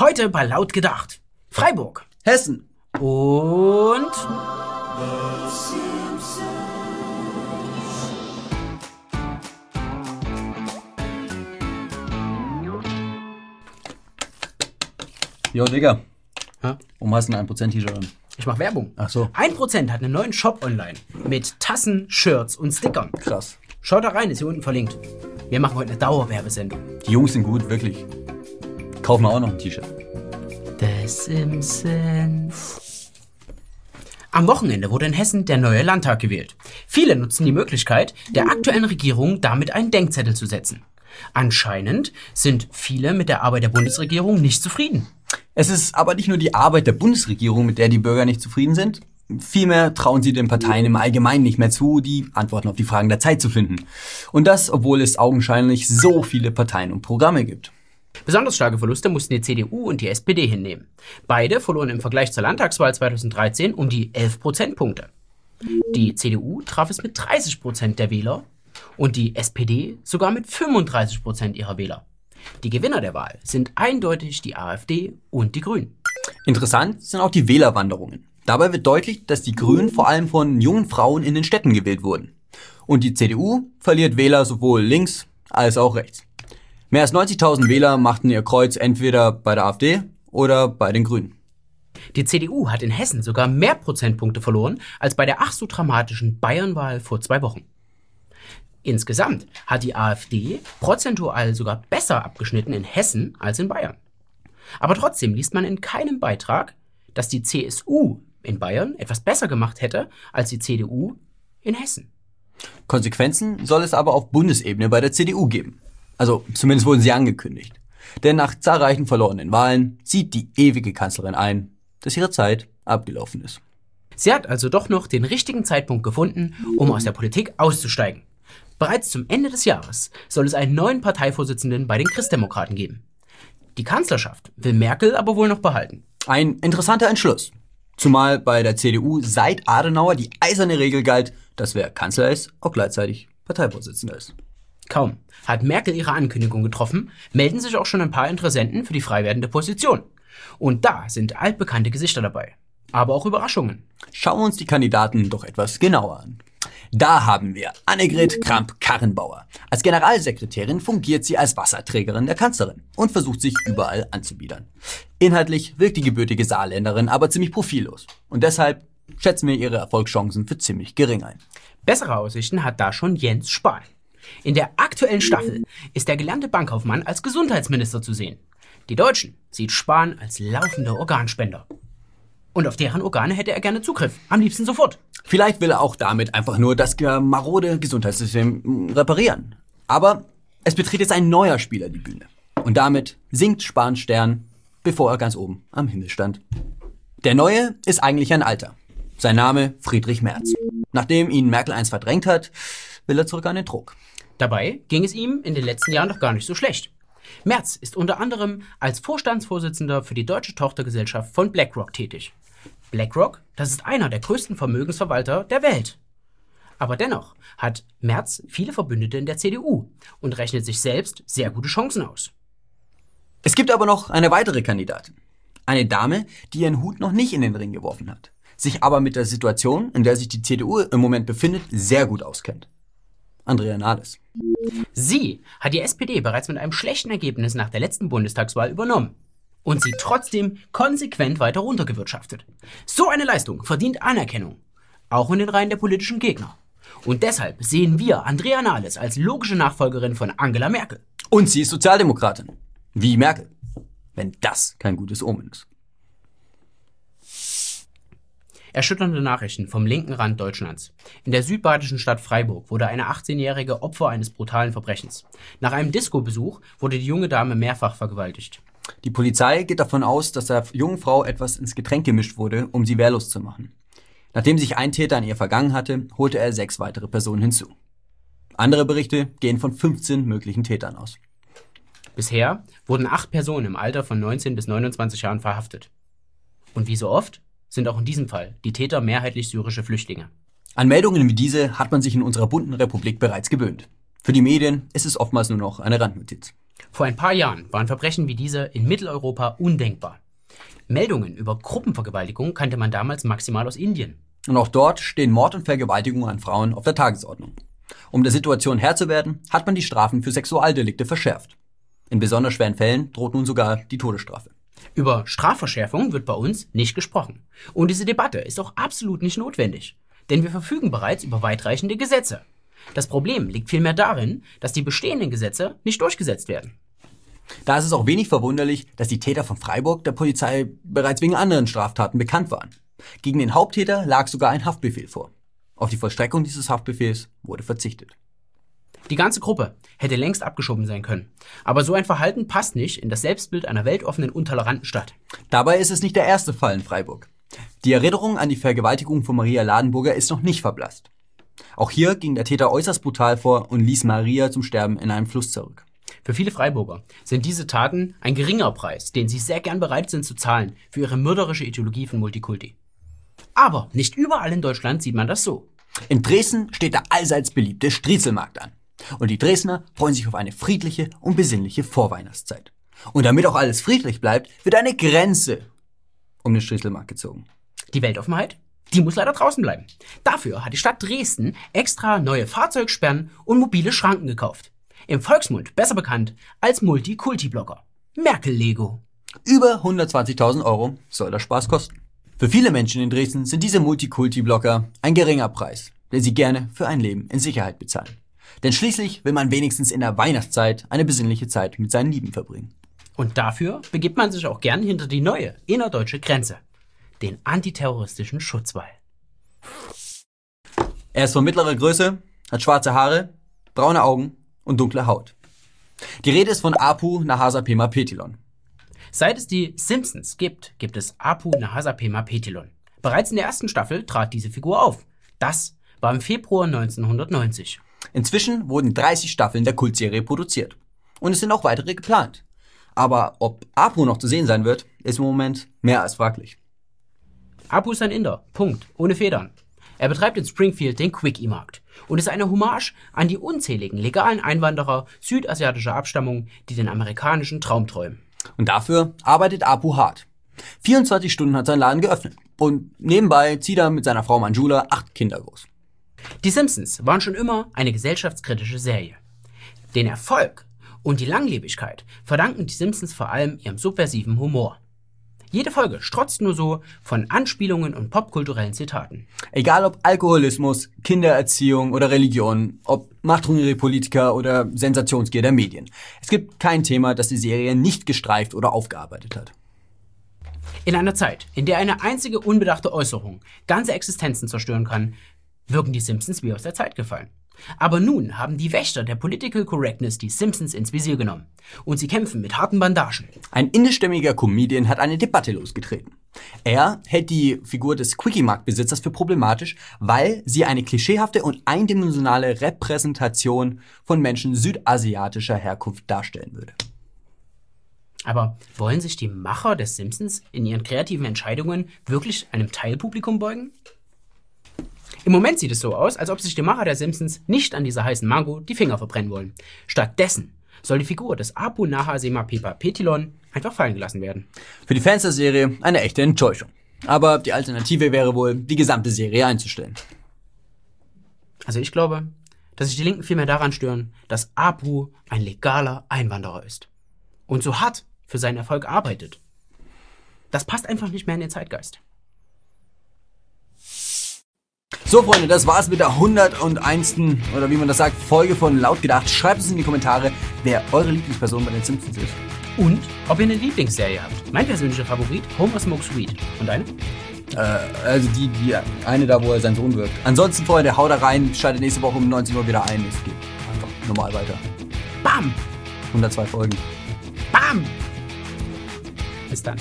Heute bei Laut gedacht. Freiburg. Hessen. Und. Jo, Digga. Hä? Warum hast du ein 1% T-Shirt an? Ich mach Werbung. Ach so. 1% hat einen neuen Shop online. Mit Tassen, Shirts und Stickern. Krass. Schaut da rein, ist hier unten verlinkt. Wir machen heute eine Dauerwerbesendung. Die Jungs sind gut, wirklich. Kaufen wir auch noch ein T-Shirt. The Simpsons. Am Wochenende wurde in Hessen der neue Landtag gewählt. Viele nutzen die Möglichkeit, der aktuellen Regierung damit einen Denkzettel zu setzen. Anscheinend sind viele mit der Arbeit der Bundesregierung nicht zufrieden. Es ist aber nicht nur die Arbeit der Bundesregierung, mit der die Bürger nicht zufrieden sind. Vielmehr trauen sie den Parteien im Allgemeinen nicht mehr zu, die Antworten auf die Fragen der Zeit zu finden. Und das, obwohl es augenscheinlich so viele Parteien und Programme gibt. Besonders starke Verluste mussten die CDU und die SPD hinnehmen. Beide verloren im Vergleich zur Landtagswahl 2013 um die 11 Prozentpunkte. Die CDU traf es mit 30 Prozent der Wähler und die SPD sogar mit 35 Prozent ihrer Wähler. Die Gewinner der Wahl sind eindeutig die AfD und die Grünen. Interessant sind auch die Wählerwanderungen. Dabei wird deutlich, dass die Grünen vor allem von jungen Frauen in den Städten gewählt wurden. Und die CDU verliert Wähler sowohl links als auch rechts. Mehr als 90.000 Wähler machten ihr Kreuz entweder bei der AfD oder bei den Grünen. Die CDU hat in Hessen sogar mehr Prozentpunkte verloren als bei der ach so dramatischen Bayernwahl vor zwei Wochen. Insgesamt hat die AfD prozentual sogar besser abgeschnitten in Hessen als in Bayern. Aber trotzdem liest man in keinem Beitrag, dass die CSU in Bayern etwas besser gemacht hätte als die CDU in Hessen. Konsequenzen soll es aber auf Bundesebene bei der CDU geben. Also zumindest wurden sie angekündigt. Denn nach zahlreichen verlorenen Wahlen sieht die ewige Kanzlerin ein, dass ihre Zeit abgelaufen ist. Sie hat also doch noch den richtigen Zeitpunkt gefunden, um aus der Politik auszusteigen. Bereits zum Ende des Jahres soll es einen neuen Parteivorsitzenden bei den Christdemokraten geben. Die Kanzlerschaft will Merkel aber wohl noch behalten. Ein interessanter Entschluss. Zumal bei der CDU seit Adenauer die eiserne Regel galt, dass wer Kanzler ist, auch gleichzeitig Parteivorsitzender ist. Kaum hat Merkel ihre Ankündigung getroffen, melden sich auch schon ein paar Interessenten für die frei werdende Position. Und da sind altbekannte Gesichter dabei. Aber auch Überraschungen. Schauen wir uns die Kandidaten doch etwas genauer an. Da haben wir Annegret Kramp-Karrenbauer. Als Generalsekretärin fungiert sie als Wasserträgerin der Kanzlerin und versucht sich überall anzubiedern. Inhaltlich wirkt die gebürtige Saarländerin aber ziemlich profillos. Und deshalb schätzen wir ihre Erfolgschancen für ziemlich gering ein. Bessere Aussichten hat da schon Jens Spahn. In der aktuellen Staffel ist der gelernte Bankkaufmann als Gesundheitsminister zu sehen. Die Deutschen sieht Spahn als laufender Organspender. Und auf deren Organe hätte er gerne Zugriff. Am liebsten sofort. Vielleicht will er auch damit einfach nur das marode Gesundheitssystem mm, reparieren. Aber es betritt jetzt ein neuer Spieler die Bühne. Und damit sinkt Spahn Stern, bevor er ganz oben am Himmel stand. Der Neue ist eigentlich ein Alter. Sein Name Friedrich Merz. Nachdem ihn Merkel einst verdrängt hat, will er zurück an den Druck. Dabei ging es ihm in den letzten Jahren doch gar nicht so schlecht. Merz ist unter anderem als Vorstandsvorsitzender für die deutsche Tochtergesellschaft von BlackRock tätig. BlackRock, das ist einer der größten Vermögensverwalter der Welt. Aber dennoch hat Merz viele Verbündete in der CDU und rechnet sich selbst sehr gute Chancen aus. Es gibt aber noch eine weitere Kandidatin. Eine Dame, die ihren Hut noch nicht in den Ring geworfen hat, sich aber mit der Situation, in der sich die CDU im Moment befindet, sehr gut auskennt. Andrea Nahles. Sie hat die SPD bereits mit einem schlechten Ergebnis nach der letzten Bundestagswahl übernommen und sie trotzdem konsequent weiter runtergewirtschaftet. So eine Leistung verdient Anerkennung, auch in den Reihen der politischen Gegner. Und deshalb sehen wir Andrea Nahles als logische Nachfolgerin von Angela Merkel. Und sie ist Sozialdemokratin. Wie Merkel. Wenn das kein gutes Omen ist. Erschütternde Nachrichten vom linken Rand Deutschlands. In der südbadischen Stadt Freiburg wurde eine 18-jährige Opfer eines brutalen Verbrechens. Nach einem Disco-Besuch wurde die junge Dame mehrfach vergewaltigt. Die Polizei geht davon aus, dass der jungen Frau etwas ins Getränk gemischt wurde, um sie wehrlos zu machen. Nachdem sich ein Täter an ihr vergangen hatte, holte er sechs weitere Personen hinzu. Andere Berichte gehen von 15 möglichen Tätern aus. Bisher wurden acht Personen im Alter von 19 bis 29 Jahren verhaftet. Und wie so oft sind auch in diesem Fall die Täter mehrheitlich syrische Flüchtlinge. An Meldungen wie diese hat man sich in unserer bunten Republik bereits gewöhnt. Für die Medien ist es oftmals nur noch eine Randnotiz. Vor ein paar Jahren waren Verbrechen wie diese in Mitteleuropa undenkbar. Meldungen über Gruppenvergewaltigung kannte man damals maximal aus Indien. Und auch dort stehen Mord und Vergewaltigung an Frauen auf der Tagesordnung. Um der Situation Herr zu werden, hat man die Strafen für Sexualdelikte verschärft. In besonders schweren Fällen droht nun sogar die Todesstrafe. Über Strafverschärfung wird bei uns nicht gesprochen. Und diese Debatte ist auch absolut nicht notwendig. Denn wir verfügen bereits über weitreichende Gesetze. Das Problem liegt vielmehr darin, dass die bestehenden Gesetze nicht durchgesetzt werden. Da ist es auch wenig verwunderlich, dass die Täter von Freiburg der Polizei bereits wegen anderen Straftaten bekannt waren. Gegen den Haupttäter lag sogar ein Haftbefehl vor. Auf die Vollstreckung dieses Haftbefehls wurde verzichtet. Die ganze Gruppe hätte längst abgeschoben sein können. Aber so ein Verhalten passt nicht in das Selbstbild einer weltoffenen und toleranten Stadt. Dabei ist es nicht der erste Fall in Freiburg. Die Erinnerung an die Vergewaltigung von Maria Ladenburger ist noch nicht verblasst. Auch hier ging der Täter äußerst brutal vor und ließ Maria zum Sterben in einem Fluss zurück. Für viele Freiburger sind diese Taten ein geringer Preis, den sie sehr gern bereit sind zu zahlen für ihre mörderische Ideologie von Multikulti. Aber nicht überall in Deutschland sieht man das so. In Dresden steht der allseits beliebte Striezelmarkt an. Und die Dresdner freuen sich auf eine friedliche und besinnliche Vorweihnachtszeit. Und damit auch alles friedlich bleibt, wird eine Grenze um den Striezelmarkt gezogen. Die Weltoffenheit? Die muss leider draußen bleiben. Dafür hat die Stadt Dresden extra neue Fahrzeugsperren und mobile Schranken gekauft. Im Volksmund besser bekannt als Multikulti-Blogger. Merkel-Lego. Über 120.000 Euro soll der Spaß kosten. Für viele Menschen in Dresden sind diese Multikulti-Blocker ein geringer Preis, den sie gerne für ein Leben in Sicherheit bezahlen. Denn schließlich will man wenigstens in der Weihnachtszeit eine besinnliche Zeit mit seinen Lieben verbringen. Und dafür begibt man sich auch gern hinter die neue innerdeutsche Grenze, den antiterroristischen Schutzwall. Er ist von mittlerer Größe, hat schwarze Haare, braune Augen und dunkle Haut. Die Rede ist von Apu Nahasapema Petilon. Seit es die Simpsons gibt, gibt es Apu Nahasapema Petilon. Bereits in der ersten Staffel trat diese Figur auf. Das war im Februar 1990. Inzwischen wurden 30 Staffeln der Kultserie produziert. Und es sind auch weitere geplant. Aber ob Apu noch zu sehen sein wird, ist im Moment mehr als fraglich. Apu ist ein Inder. Punkt. Ohne Federn. Er betreibt in Springfield den Quickie-Markt und ist eine Hommage an die unzähligen legalen Einwanderer südasiatischer Abstammung, die den amerikanischen Traum träumen. Und dafür arbeitet Apu hart. 24 Stunden hat sein Laden geöffnet. Und nebenbei zieht er mit seiner Frau Manjula acht Kinder groß. Die Simpsons waren schon immer eine gesellschaftskritische Serie. Den Erfolg und die Langlebigkeit verdanken die Simpsons vor allem ihrem subversiven Humor. Jede Folge strotzt nur so von Anspielungen und popkulturellen Zitaten. Egal ob Alkoholismus, Kindererziehung oder Religion, ob machthungrige Politiker oder Sensationsgier der Medien. Es gibt kein Thema, das die Serie nicht gestreift oder aufgearbeitet hat. In einer Zeit, in der eine einzige unbedachte Äußerung ganze Existenzen zerstören kann, wirken die Simpsons wie aus der Zeit gefallen. Aber nun haben die Wächter der Political Correctness die Simpsons ins Visier genommen. Und sie kämpfen mit harten Bandagen. Ein indischstämmiger Comedian hat eine Debatte losgetreten. Er hält die Figur des Quickie-Markt-Besitzers für problematisch, weil sie eine klischeehafte und eindimensionale Repräsentation von Menschen südasiatischer Herkunft darstellen würde. Aber wollen sich die Macher des Simpsons in ihren kreativen Entscheidungen wirklich einem Teilpublikum beugen? Im Moment sieht es so aus, als ob sich die Macher der Simpsons nicht an dieser heißen Mango die Finger verbrennen wollen. Stattdessen soll die Figur des Apu Nahasema Pepa Petilon einfach fallen gelassen werden. Für die Fans der Serie eine echte Enttäuschung. Aber die Alternative wäre wohl, die gesamte Serie einzustellen. Also ich glaube, dass sich die Linken vielmehr daran stören, dass Apu ein legaler Einwanderer ist. Und so hart für seinen Erfolg arbeitet. Das passt einfach nicht mehr in den Zeitgeist. So, Freunde, das war's mit der 101. oder wie man das sagt, Folge von Laut gedacht. Schreibt es in die Kommentare, wer eure Lieblingsperson bei den Simpsons ist. Und ob ihr eine Lieblingsserie habt. Mein persönlicher Favorit, Homer Smokes Weed. Und deine? Äh, also die, die eine da, wo er sein Sohn wirkt. Ansonsten, Freunde, haut da rein, schaltet nächste Woche um 19 Uhr wieder ein. Es geht einfach normal weiter. Bam! 102 Folgen. Bam! Bis dann.